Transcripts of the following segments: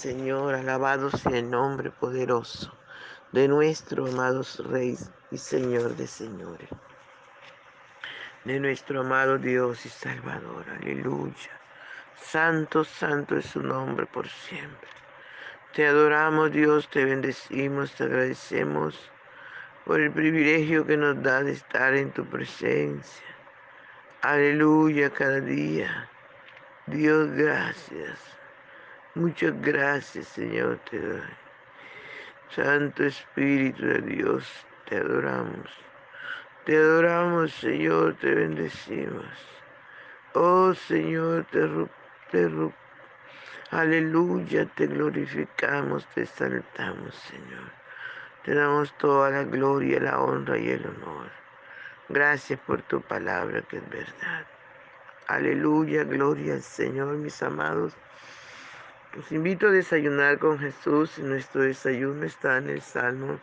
Señor, alabado sea el nombre poderoso de nuestro amado Rey y Señor de señores, de nuestro amado Dios y Salvador. Aleluya. Santo, santo es su nombre por siempre. Te adoramos Dios, te bendecimos, te agradecemos por el privilegio que nos da de estar en tu presencia. Aleluya cada día. Dios, gracias. Muchas gracias, Señor, te doy. Santo Espíritu de Dios, te adoramos. Te adoramos, Señor, te bendecimos. Oh, Señor, te, te Aleluya, te glorificamos, te exaltamos, Señor. Te damos toda la gloria, la honra y el honor. Gracias por tu palabra que es verdad. Aleluya, gloria al Señor, mis amados. Los invito a desayunar con Jesús y nuestro desayuno está en el Salmo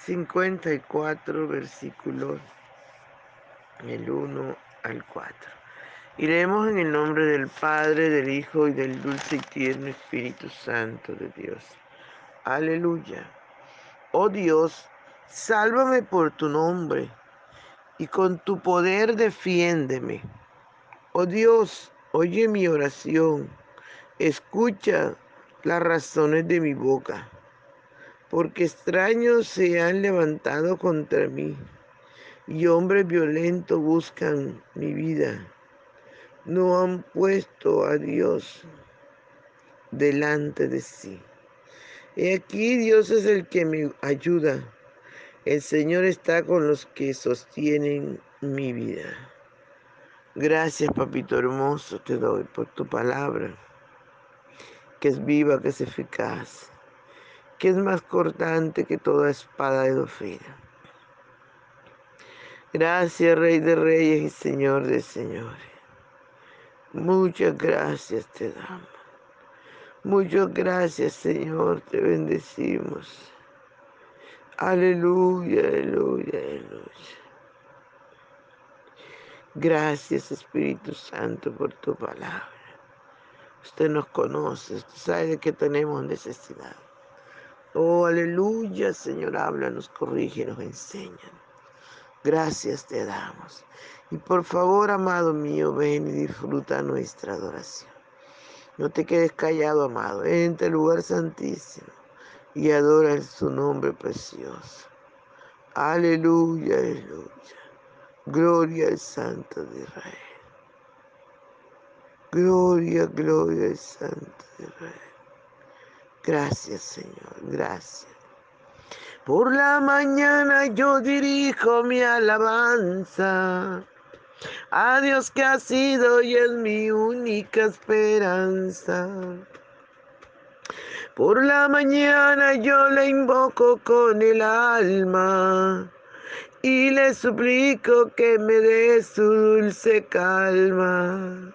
54, versículos del 1 al 4. Y leemos en el nombre del Padre, del Hijo y del dulce y tierno Espíritu Santo de Dios. Aleluya. Oh Dios, sálvame por tu nombre y con tu poder defiéndeme. Oh Dios, oye mi oración Escucha las razones de mi boca, porque extraños se han levantado contra mí y hombres violentos buscan mi vida. No han puesto a Dios delante de sí. Y aquí Dios es el que me ayuda. El Señor está con los que sostienen mi vida. Gracias, papito hermoso, te doy por tu palabra que es viva, que es eficaz, que es más cortante que toda espada de dofina. Gracias, Rey de Reyes y Señor de Señores. Muchas gracias te damos. Muchas gracias, Señor, te bendecimos. Aleluya, aleluya, aleluya. Gracias, Espíritu Santo, por tu palabra. Usted nos conoce, usted sabe de qué tenemos necesidad. Oh, aleluya, Señor, habla, nos corrige, nos enseña. Gracias te damos. Y por favor, amado mío, ven y disfruta nuestra adoración. No te quedes callado, amado. Entra al lugar santísimo y adora en su nombre precioso. Aleluya, aleluya. Gloria al Santo de Israel. Gloria, gloria al Santo. Gracias, Señor, gracias. Por la mañana yo dirijo mi alabanza a Dios que ha sido y es mi única esperanza. Por la mañana yo le invoco con el alma y le suplico que me dé su dulce calma.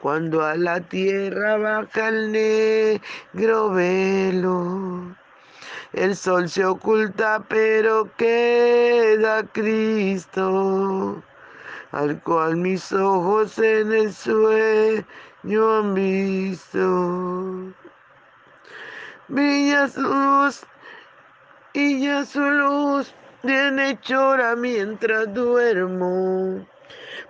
cuando a la tierra baja el negro velo. El sol se oculta, pero queda Cristo, al cual mis ojos en el sueño han visto. Brilla su luz y ya su luz viene chora mientras duermo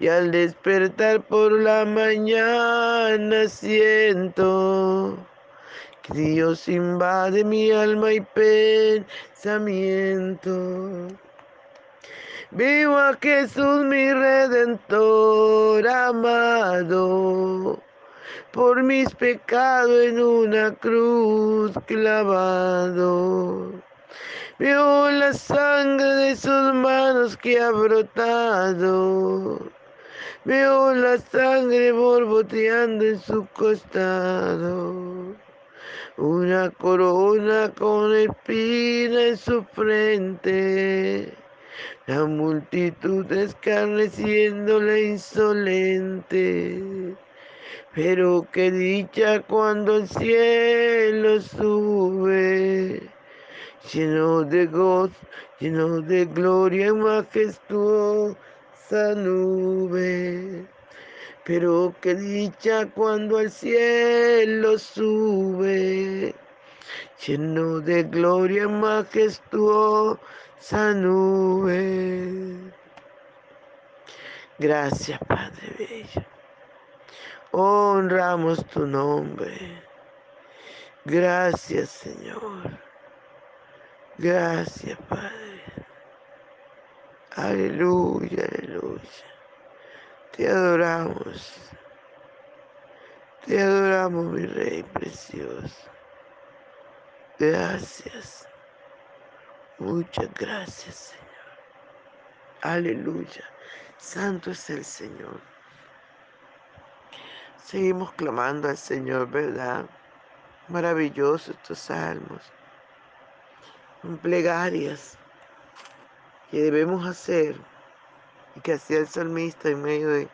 Y al despertar por la mañana siento que Dios invade mi alma y pensamiento. Vivo a Jesús mi redentor amado por mis pecados en una cruz clavado. Veo la sangre de sus manos que ha brotado. Veo la sangre borboteando en su costado. Una corona con espina en su frente. La multitud escarneciéndole insolente. Pero qué dicha cuando el cielo sube, lleno de gozo, lleno de gloria y majestuosa nube. Pero qué dicha cuando el cielo sube, lleno de gloria majestuosa nube. Gracias, Padre Bello honramos tu nombre. Gracias, Señor. Gracias, Padre. Aleluya, aleluya. Te adoramos. Te adoramos, mi Rey precioso. Gracias. Muchas gracias, Señor. Aleluya. Santo es el Señor. Seguimos clamando al Señor, ¿verdad? Maravillosos estos salmos. Plegarias que debemos hacer y que hacía el salmista en medio de,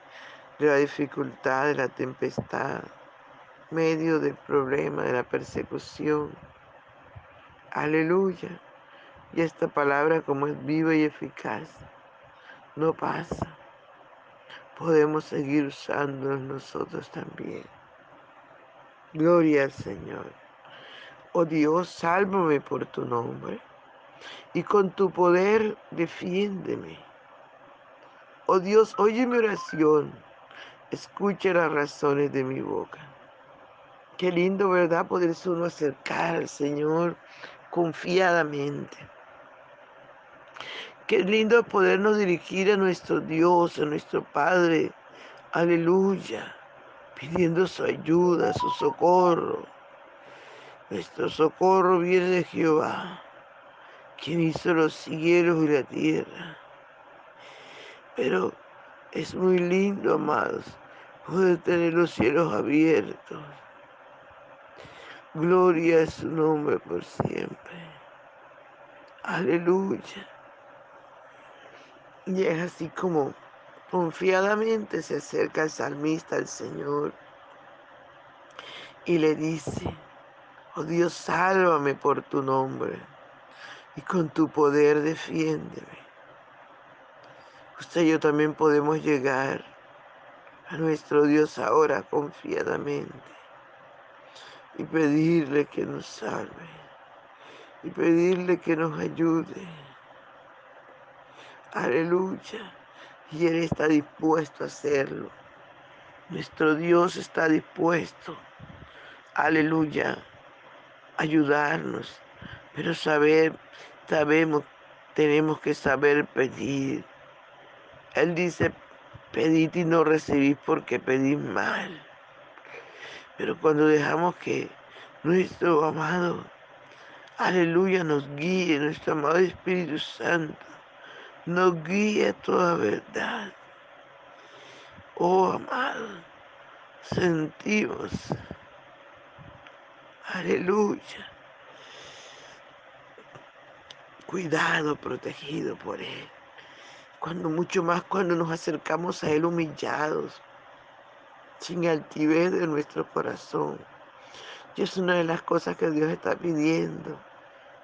la dificultad, de la tempestad, en medio del problema, de la persecución. Aleluya. Y esta palabra como es viva y eficaz, no pasa podemos seguir usándolos nosotros también. Gloria al Señor. Oh Dios, sálvame por tu nombre y con tu poder defiéndeme. Oh Dios, oye mi oración, escucha las razones de mi boca. Qué lindo, ¿verdad? Poderse uno acercar al Señor confiadamente. Qué lindo podernos dirigir a nuestro Dios, a nuestro Padre. Aleluya. Pidiendo su ayuda, su socorro. Nuestro socorro viene de Jehová, quien hizo los cielos y la tierra. Pero es muy lindo, amados, poder tener los cielos abiertos. Gloria a su nombre por siempre. Aleluya. Y es así como confiadamente se acerca el salmista al Señor y le dice, oh Dios, sálvame por tu nombre y con tu poder defiéndeme. Usted y yo también podemos llegar a nuestro Dios ahora confiadamente y pedirle que nos salve y pedirle que nos ayude Aleluya. Y Él está dispuesto a hacerlo. Nuestro Dios está dispuesto. Aleluya. Ayudarnos. Pero saber, sabemos, tenemos que saber pedir. Él dice, pedid y no recibís porque pedís mal. Pero cuando dejamos que nuestro amado, aleluya, nos guíe, nuestro amado Espíritu Santo, nos guía toda verdad. Oh amado, sentimos, aleluya, cuidado, protegido por Él. Cuando mucho más cuando nos acercamos a Él humillados, sin altivez de nuestro corazón. Y es una de las cosas que Dios está pidiendo.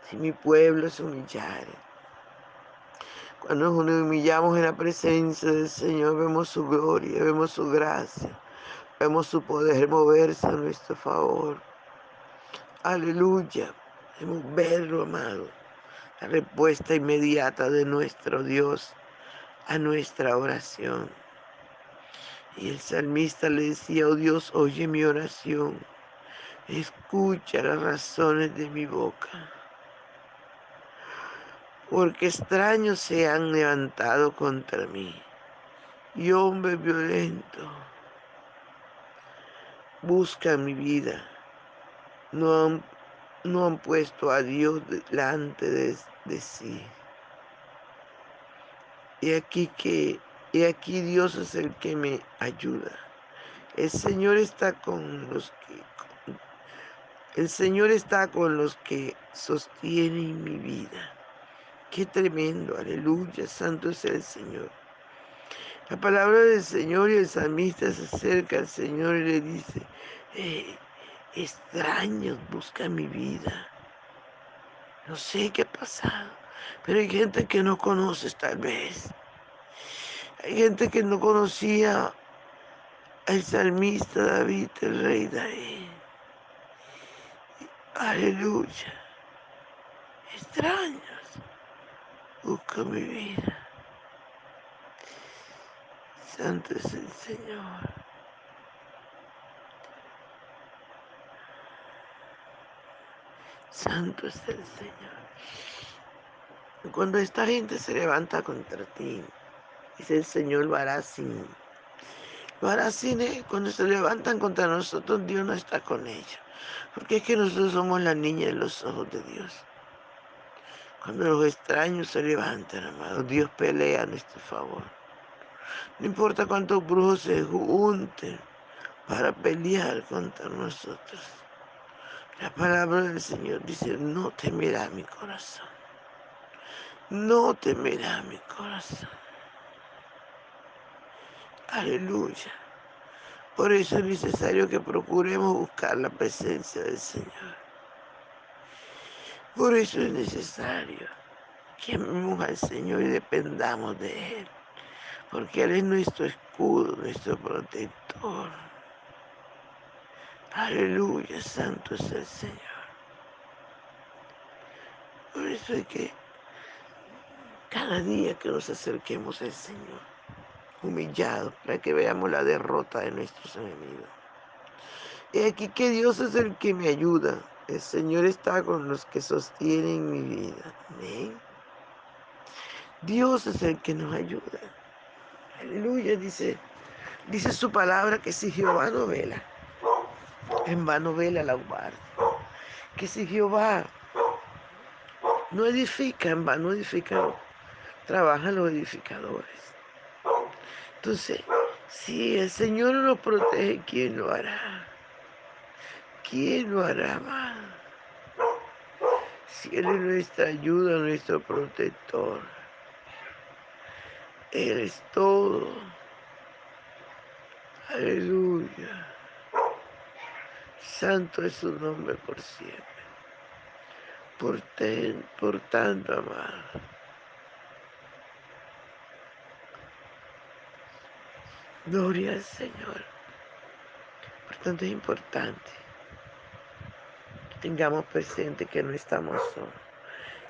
Si mi pueblo se humillare Cuando nos humillamos en la presencia del Señor, vemos su gloria, vemos su gracia, vemos su poder moverse a nuestro favor. Aleluya. Debemos verlo, amado. La respuesta inmediata de nuestro Dios a nuestra oración. Y el salmista le decía, oh Dios, oye mi oración, escucha las razones de mi boca. Porque extraños se han levantado contra mí y hombres violentos buscan mi vida. No han, no han puesto a Dios delante de, sí. Y aquí que aquí Dios es el que me ayuda. El Señor está con los que el Señor está con los que sostienen mi vida. Qué tremendo, aleluya, santo es el Señor. La palabra del Señor y el salmista se acerca al Señor y le dice, extraños buscan mi vida. No sé qué ha pasado, pero hay gente que no conoces tal vez. Hay gente que no conocía al salmista David, el rey David. Aleluya. Extraños. Busca mi vida. Santo es el Señor. Santo es el Señor. Cuando esta gente se levanta contra ti, Dice el Señor, lo hará así. Lo hará así. Cuando se levantan contra nosotros, Dios no está con ellos. Porque es que nosotros somos la niña de los ojos de Dios. Cuando los extraños se levantan, amado, Dios pelea a nuestro favor. No importa cuántos brujos se junten para pelear contra nosotros. La palabra del Señor dice, no temerá mi corazón. No temerá mi corazón. Aleluya. Por eso es necesario que procuremos buscar la presencia del Señor. Por eso es necesario que amemos al Señor y dependamos de Él. Porque Él es nuestro escudo, nuestro protector. Aleluya, santo es el Señor. Por eso es que cada día que nos acerquemos al Señor, humillados para que veamos la derrota de nuestros enemigos. Y aquí que Dios es el que me ayuda. El Señor está con los que sostienen mi vida. Amén. Dios es el que nos ayuda. Aleluya, dice, dice su palabra que si Jehová no vela, en vano vela la. Que si Jehová no edifica, en vano edifica, trabajan los edificadores. Entonces, si el Señor nos protege, ¿quién lo hará? ¿Quién lo hará más? Si Él es nuestra ayuda, nuestro protector. Él es todo. Aleluya. Santo es su nombre por siempre. Por, ten, por tanto amado. Gloria al Señor. Por tanto es importante que tengamos presente que no estamos solos,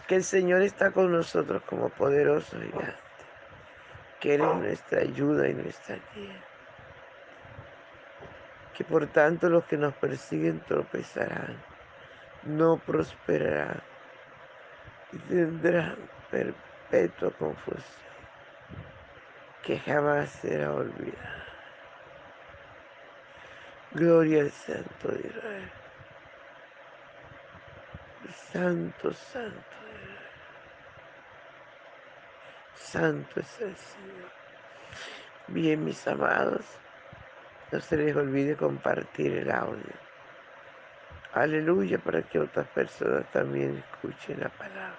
que el Señor está con nosotros como poderoso gigante, que Él es nuestra ayuda y nuestra guía. Que por tanto los que nos persiguen tropezarán, no prosperarán y tendrán perpetua confusión que jamás será olvidada. Gloria al Santo de Israel. Santo, Santo de Israel. Santo es el Señor. Bien, mis amados, no se les olvide compartir el audio. Aleluya para que otras personas también escuchen la palabra.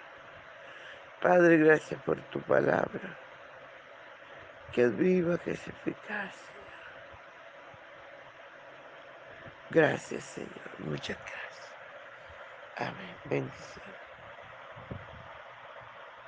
Padre, gracias por tu palabra que es viva, que es eficaz. Gracias, Señor. Muchas gracias. Amén. Bendiciones.